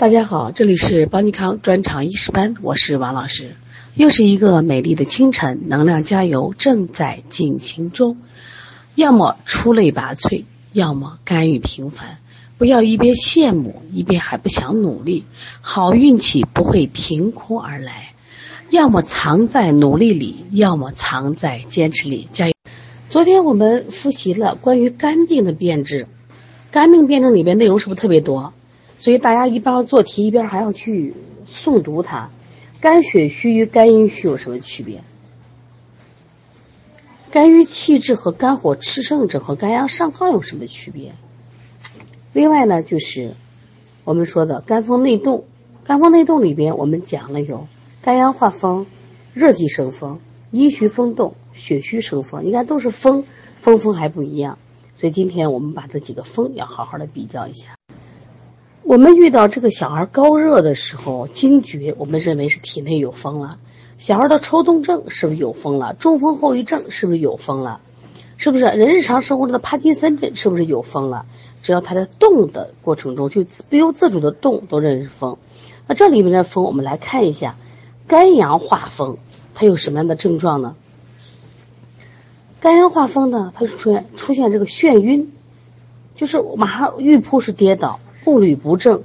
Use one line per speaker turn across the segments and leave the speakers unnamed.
大家好，这里是邦尼康专场医师班，我是王老师。又是一个美丽的清晨，能量加油正在进行中。要么出类拔萃，要么甘于平凡。不要一边羡慕，一边还不想努力。好运气不会凭空而来，要么藏在努力里，要么藏在坚持里。加油！昨天我们复习了关于肝病的辨证，肝病辨证里边内容是不是特别多？所以大家一边做题一边还要去诵读它。肝血虚与肝阴虚有什么区别？肝郁气滞和肝火炽盛者和肝阳上亢有什么区别？另外呢，就是我们说的肝风内动。肝风内动里边我们讲了有肝阳化风、热极生风、阴虚风动、血虚生风。你看都是风，风风还不一样。所以今天我们把这几个风要好好的比较一下。我们遇到这个小孩高热的时候惊厥，我们认为是体内有风了。小孩的抽动症是不是有风了？中风后遗症是不是有风了？是不是人日常生活中的帕金森症是不是有风了？只要他在动的过程中就不由自主的动，都认是风。那这里面的风，我们来看一下，肝阳化风，它有什么样的症状呢？肝阳化风呢，它是出现出现这个眩晕，就是马上欲扑是跌倒。步履不正，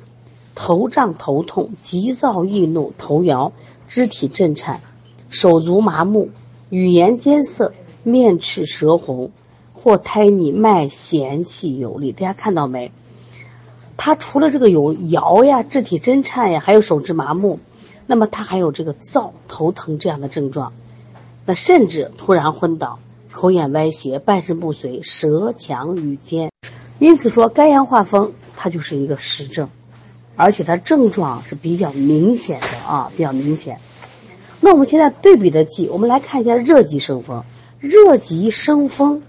头胀头痛，急躁易怒，头摇，肢体震颤，手足麻木，语言艰涩，面赤舌红，或胎腻，脉弦细有力。大家看到没？他除了这个有摇呀、肢体震颤呀，还有手指麻木，那么他还有这个燥、头疼这样的症状。那甚至突然昏倒，口眼歪斜，半身不遂，舌强语尖。因此说，肝阳化风，它就是一个实症，而且它症状是比较明显的啊，比较明显。那我们现在对比着记，我们来看一下热极生风。热极生风，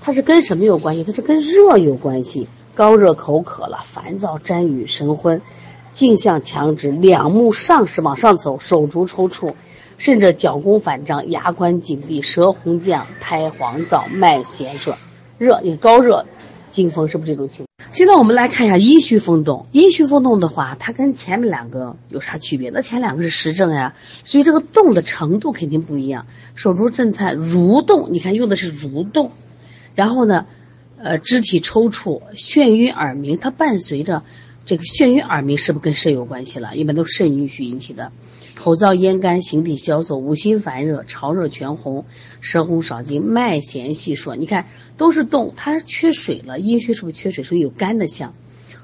它是跟什么有关系？它是跟热有关系。高热口渴了，烦躁沾雨，神昏，颈项强直，两目上视往上走，手足抽搐，甚至脚弓反张，牙关紧闭，舌红绛，苔黄燥，脉弦数。热，你高热。惊风是不是这种情况？现在我们来看一下阴虚风动。阴虚风动的话，它跟前面两个有啥区别？那前两个是实症呀，所以这个动的程度肯定不一样。手足震颤、蠕动，你看用的是蠕动，然后呢，呃，肢体抽搐、眩晕、耳鸣，它伴随着这个眩晕、耳鸣，是不是跟肾有关系了？一般都是肾阴虚引起的。口燥咽干，形体消瘦，五心烦热，潮热全红，舌红少津，脉弦细数。你看都是动，它缺水了，阴虚是不是缺水？所以有干的象。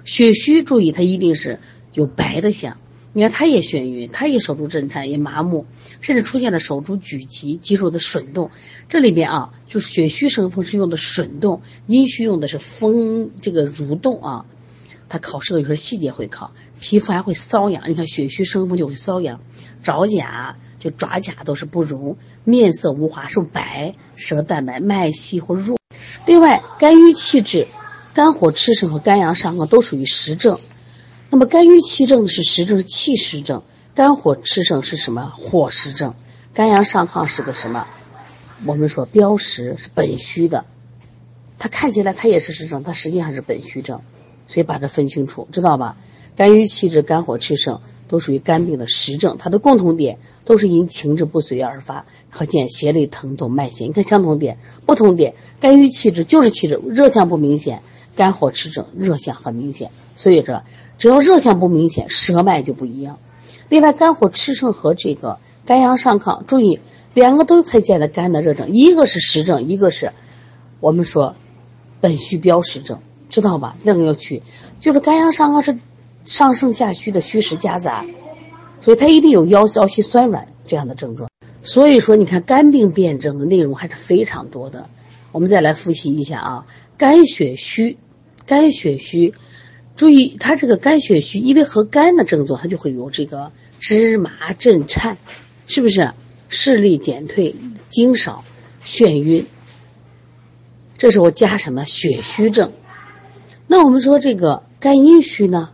血虚，注意它一定是有白的象。你看它也眩晕，它也手足震颤，也麻木，甚至出现了手足举急，肌肉的损动。这里边啊，就是血虚生风是用的损动，阴虚用的是风这个蠕动啊。它考试的有时候细节会考。皮肤还会瘙痒，你看血虚生风就会瘙痒，爪甲就爪甲都是不如，面色无华，是白，舌淡白，脉细或弱。另外，肝郁气滞、肝火炽盛和肝阳上亢都属于实症。那么，肝郁气症是实症，是气实症；肝火炽盛是什么？火实症。肝阳上亢是个什么？我们说标实是本虚的。它看起来它也是实症，它实际上是本虚症，所以把它分清楚，知道吧？肝郁气滞、肝火炽盛都属于肝病的实症，它的共同点都是因情志不遂而发，可见胁肋疼痛、脉弦。你看相同点，不同点，肝郁气滞就是气滞，热象不明显；肝火炽盛，热象很明显。所以这只要热象不明显，舌脉就不一样。另外，肝火炽盛和这个肝阳上亢，注意两个都可以见的肝的热症，一个是实症，一个是我们说本虚标实症，知道吧？那个要去，就是肝阳上亢是。上盛下虚的虚实夹杂，所以它一定有腰腰膝酸软这样的症状。所以说，你看肝病辨证的内容还是非常多的。我们再来复习一下啊，肝血虚，肝血虚，注意它这个肝血虚，因为和肝的症状，它就会有这个肢麻震颤，是不是？视力减退，精少，眩晕。这时候加什么血虚症？那我们说这个肝阴虚呢？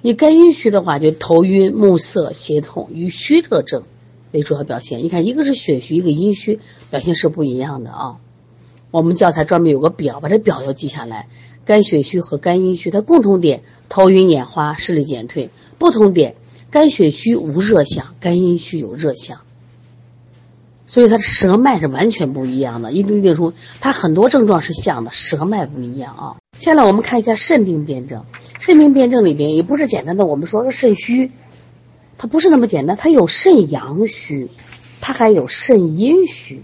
你肝阴虚的话，就头晕目涩、胁痛，与虚热症为主要表现。你看，一个是血虚，一个阴虚，表现是不一样的啊。我们教材专门有个表，把这表要记下来。肝血虚和肝阴虚，它共同点：头晕眼花、视力减退，不同点，肝血虚无热象，肝阴虚有热象。所以它的舌脉是完全不一样的，一定一定说它很多症状是像的，舌脉不一样啊。下来我们看一下肾病辨证，肾病辨证里边也不是简单的我们说个肾虚，它不是那么简单，它有肾阳虚，它还有肾阴虚，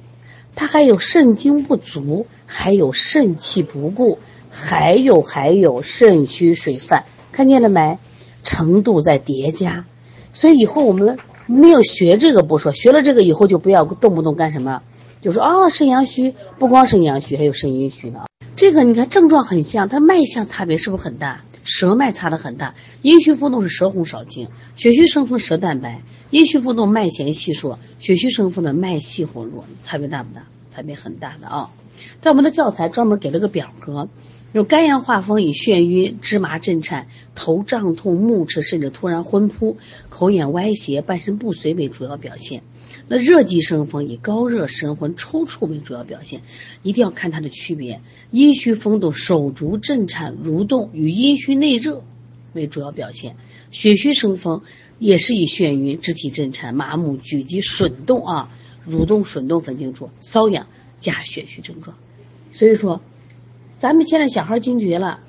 它还有肾精不足，还有肾气不固，还有还有肾虚水泛，看见了没？程度在叠加，所以以后我们。没有学这个不说，学了这个以后就不要动不动干什么，就说啊肾阳虚，不光肾阳虚，还有肾阴虚呢。这个你看症状很像，它脉象差别是不是很大？舌脉差的很大，阴虚腹痛是舌红少津，血虚生风舌淡白，阴虚腹痛脉弦细数，血虚生风的脉细活弱，差别大不大？差别很大的啊。在我们的教材专门给了个表格。有肝阳化风，以眩晕、芝麻震颤、头胀痛、目赤，甚至突然昏扑、口眼歪斜、半身不遂为主要表现。那热极生风，以高热生昏、抽搐为主要表现。一定要看它的区别。阴虚风动，手足震颤、蠕动，与阴虚内热为主要表现。血虚生风，也是以眩晕、肢体震颤、麻木、举急、吮动啊，蠕动、吮动分清楚，瘙痒加血虚症状。所以说。咱们现在小孩惊厥了，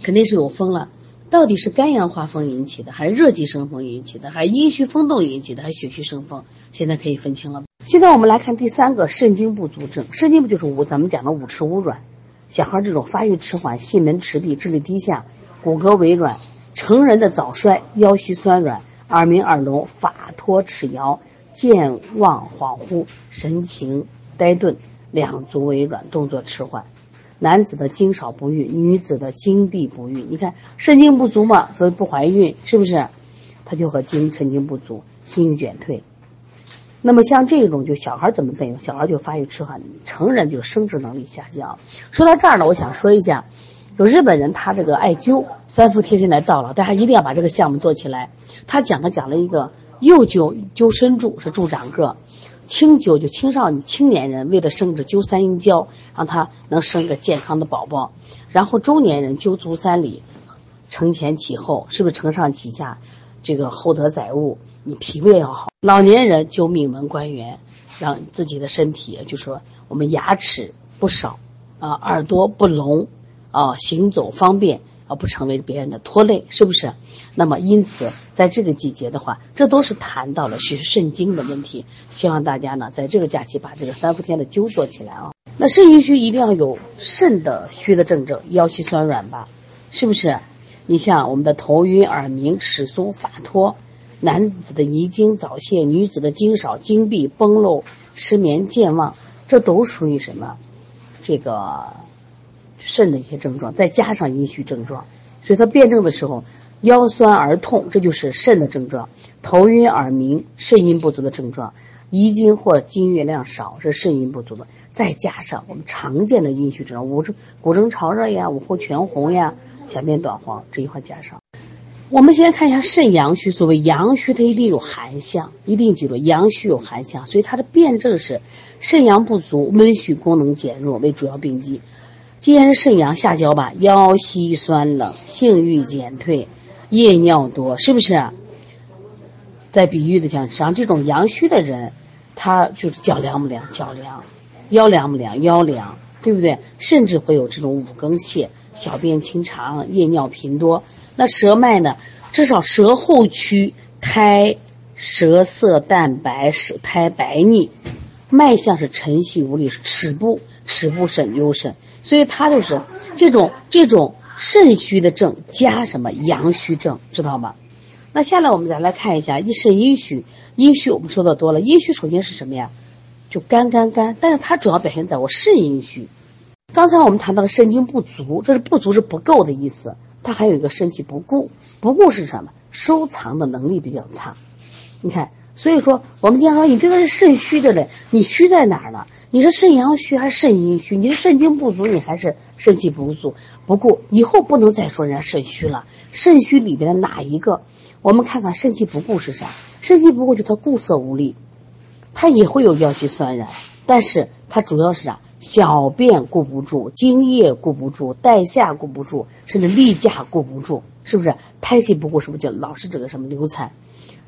肯定是有风了。到底是肝阳化风引起的，还是热极生风引起的，还是阴虚风动引起的，还是血虚生风？现在可以分清了。现在我们来看第三个肾精不足症。肾精不就是五咱们讲的五迟五软？小孩这种发育迟缓、心门迟闭、智力低下、骨骼萎软；成人的早衰、腰膝酸软、耳鸣耳聋、法脱齿摇、健忘恍惚、神情呆顿、两足微软、动作迟缓。男子的精少不育，女子的精闭不育。你看肾精不足嘛，所以不怀孕，是不是？他就和精肾精不足，心欲减退。那么像这种，就小孩怎么备？小孩就发育迟缓，成人就生殖能力下降。说到这儿呢，我想说一下，就日本人他这个艾灸三伏贴现在到了，大家一定要把这个项目做起来。他讲他讲了一个右灸灸身柱，是助长个。青灸就青少年、青年人为了生殖灸三阴交，让他能生个健康的宝宝。然后中年人灸足三里，承前启后，是不是承上启下？这个厚德载物，你脾胃要好。老年人灸命门关元，让自己的身体，就说我们牙齿不少，啊，耳朵不聋，啊，行走方便。而不成为别人的拖累，是不是？那么，因此，在这个季节的话，这都是谈到了血肾精的问题。希望大家呢，在这个假期把这个三伏天的灸做起来啊。那肾阴虚一定要有肾的虚的症症，腰膝酸软吧，是不是？你像我们的头晕、耳鸣、齿松、发脱，男子的遗精早泄，女子的精少、精闭、崩漏、失眠、健忘，这都属于什么？这个。肾的一些症状，再加上阴虚症状，所以他辩证的时候，腰酸而痛，这就是肾的症状；头晕耳鸣，肾阴不足的症状；遗精或精液量少，是肾阴不足的。再加上我们常见的阴虚症状，五症骨蒸潮热呀，五户全红呀，小便短黄，这一块加上。我们先看一下肾阳虚，所谓阳虚，它一定有寒象，一定记住阳虚有寒象，所以它的辩证是肾阳不足，温煦功能减弱为主要病机。既然是肾阳下焦吧，腰膝酸冷，性欲减退，夜尿多，是不是？在比喻的讲，像这种阳虚的人，他就是脚凉不凉？脚凉，腰凉不凉？腰凉，对不对？甚至会有这种五更泻，小便清长，夜尿频多。那舌脉呢？至少舌后区苔，舌色淡白，舌苔白腻，脉象是沉细无力，齿部齿部肾幽肾。所以他就是这种这种肾虚的症加什么阳虚症，知道吗？那下来我们再来看一下一肾阴虚，阴虚我们说的多了，阴虚首先是什么呀？就肝肝肝，但是它主要表现在我肾阴虚。刚才我们谈到了肾精不足，这是不足是不够的意思，它还有一个肾气不固，不固是什么？收藏的能力比较差。你看，所以说我们经常说你这个是肾虚的嘞，你虚在哪儿呢？你是肾阳虚还是肾阴虚？你是肾精不足，你还是肾气不足？不过以后不能再说人家肾虚了。肾虚里边的哪一个？我们看看肾气不固是啥？肾气不固就他固涩无力，他也会有腰膝酸软，但是他主要是啥？小便顾不住，精液顾不住，带下顾不住，甚至例假顾不住，是不是？胎气不顾，是不是就老是这个什么流产？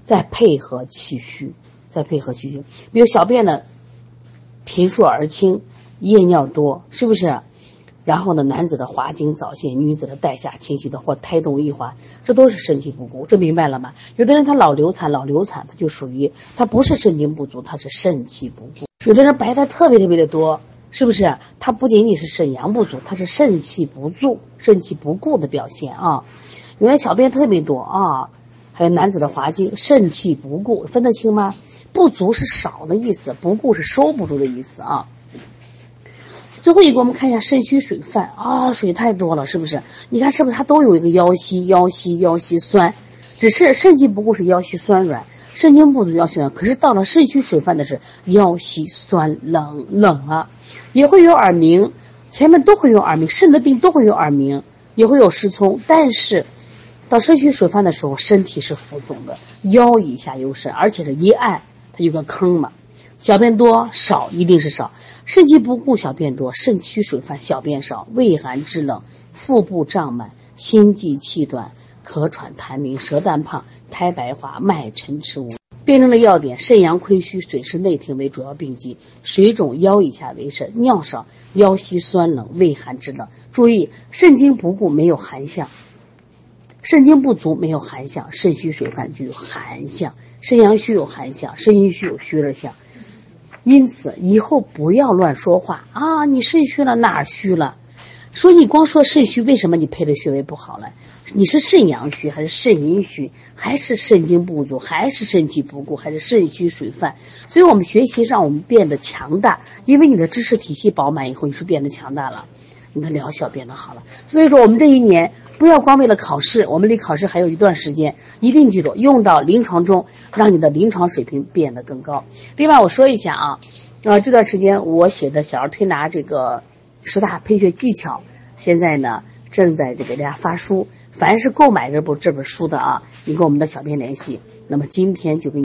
再配合气虚，再配合气虚，比如小便呢频数而轻，夜尿多，是不是？然后呢，男子的滑精早泄，女子的带下清晰的或胎动易滑，这都是肾气不固，这明白了吗？有的人他老流产，老流产，他就属于他不是肾精不足，他是肾气不固。有的人白带特别特别的多，是不是？他不仅仅是肾阳不足，他是肾气不足、肾气不固的表现啊。有人小便特别多啊，还有男子的滑精，肾气不固，分得清吗？不足是少的意思，不固是收不住的意思啊。最后一个，我们看一下肾虚水泛啊，水太多了，是不是？你看是不是它都有一个腰膝、腰膝、腰膝酸？只是肾气不固是腰膝酸软，肾精不足腰膝酸。可是到了肾虚水泛的是腰膝酸冷冷了，也会有耳鸣，前面都会有耳鸣，肾的病都会有耳鸣，也会有失聪。但是到肾虚水泛的时候，身体是浮肿的，腰以下有肾，而且是一按它有个坑嘛，小便多少一定是少。肾气不固，小便多；肾虚水泛，小便少；胃寒肢冷，腹部胀满，心悸气短，咳喘痰鸣，舌淡胖，苔白滑，脉沉迟无。辨证的要点：肾阳亏虚，水湿内停为主要病机；水肿腰以下为肾，尿少，腰膝酸冷，胃寒肢冷。注意，肾精不固没有寒象，肾精不足没有寒象，肾虚水泛就有寒象，肾阳虚有寒象，肾阴虚有虚热象。因此，以后不要乱说话啊！你肾虚了哪儿虚了？说你光说肾虚，为什么你配的穴位不好了？你是肾阳虚还是肾阴虚？还是肾精不足？还是肾气不固？还是肾虚水泛？所以我们学习让我们变得强大，因为你的知识体系饱满以后，你是变得强大了，你的疗效变得好了。所以说，我们这一年。不要光为了考试，我们离考试还有一段时间，一定记住用到临床中，让你的临床水平变得更高。另外，我说一下啊，啊这段时间我写的小儿推拿这个十大配穴技巧，现在呢正在这给大家发书。凡是购买这部这本书的啊，你跟我们的小编联系，那么今天就给。